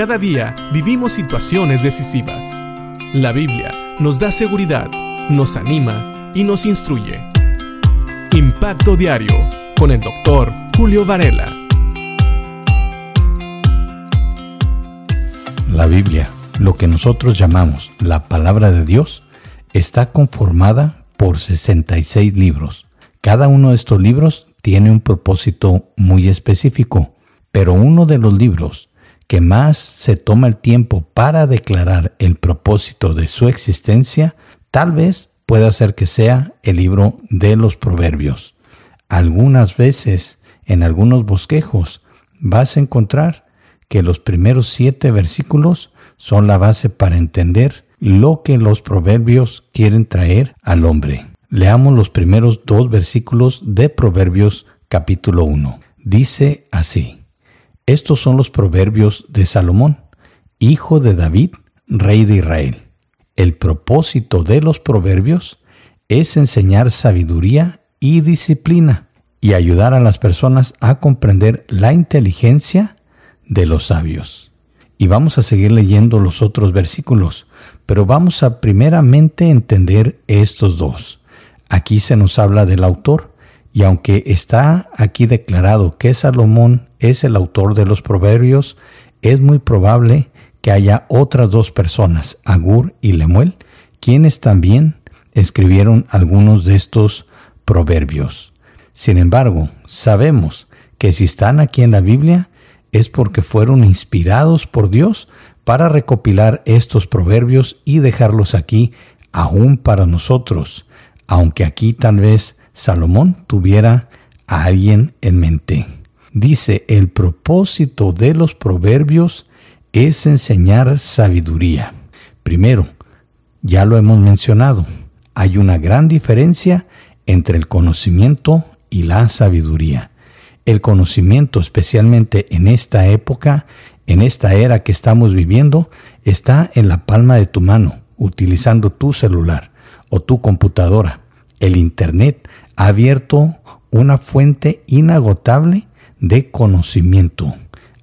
Cada día vivimos situaciones decisivas. La Biblia nos da seguridad, nos anima y nos instruye. Impacto Diario con el doctor Julio Varela. La Biblia, lo que nosotros llamamos la palabra de Dios, está conformada por 66 libros. Cada uno de estos libros tiene un propósito muy específico, pero uno de los libros que más se toma el tiempo para declarar el propósito de su existencia, tal vez pueda ser que sea el libro de los proverbios. Algunas veces, en algunos bosquejos, vas a encontrar que los primeros siete versículos son la base para entender lo que los proverbios quieren traer al hombre. Leamos los primeros dos versículos de Proverbios capítulo 1. Dice así. Estos son los proverbios de Salomón, hijo de David, rey de Israel. El propósito de los proverbios es enseñar sabiduría y disciplina y ayudar a las personas a comprender la inteligencia de los sabios. Y vamos a seguir leyendo los otros versículos, pero vamos a primeramente entender estos dos. Aquí se nos habla del autor, y aunque está aquí declarado que Salomón es el autor de los proverbios, es muy probable que haya otras dos personas, Agur y Lemuel, quienes también escribieron algunos de estos proverbios. Sin embargo, sabemos que si están aquí en la Biblia es porque fueron inspirados por Dios para recopilar estos proverbios y dejarlos aquí aún para nosotros, aunque aquí tal vez Salomón tuviera a alguien en mente. Dice, el propósito de los proverbios es enseñar sabiduría. Primero, ya lo hemos mencionado, hay una gran diferencia entre el conocimiento y la sabiduría. El conocimiento, especialmente en esta época, en esta era que estamos viviendo, está en la palma de tu mano, utilizando tu celular o tu computadora. El Internet ha abierto una fuente inagotable de conocimiento.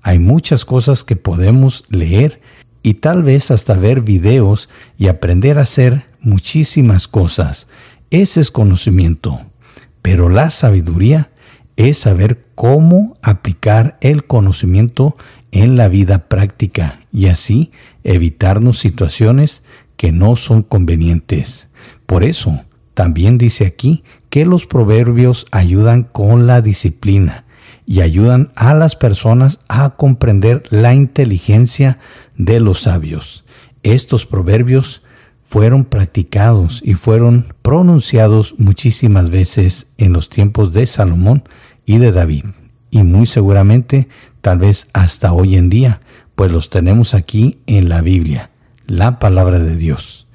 Hay muchas cosas que podemos leer y tal vez hasta ver videos y aprender a hacer muchísimas cosas. Ese es conocimiento. Pero la sabiduría es saber cómo aplicar el conocimiento en la vida práctica y así evitarnos situaciones que no son convenientes. Por eso, también dice aquí que los proverbios ayudan con la disciplina y ayudan a las personas a comprender la inteligencia de los sabios. Estos proverbios fueron practicados y fueron pronunciados muchísimas veces en los tiempos de Salomón y de David, y muy seguramente tal vez hasta hoy en día, pues los tenemos aquí en la Biblia, la palabra de Dios.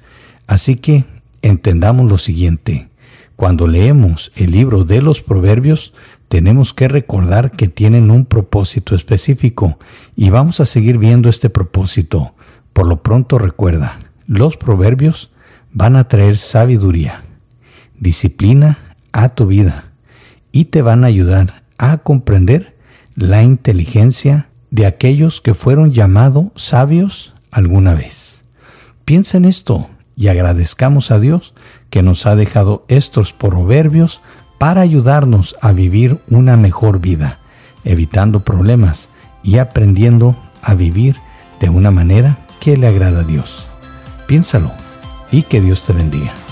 Así que entendamos lo siguiente. Cuando leemos el libro de los proverbios, tenemos que recordar que tienen un propósito específico y vamos a seguir viendo este propósito. Por lo pronto recuerda, los proverbios van a traer sabiduría, disciplina a tu vida y te van a ayudar a comprender la inteligencia de aquellos que fueron llamados sabios alguna vez. Piensa en esto y agradezcamos a Dios que nos ha dejado estos proverbios para ayudarnos a vivir una mejor vida, evitando problemas y aprendiendo a vivir de una manera que le agrada a Dios. Piénsalo y que Dios te bendiga.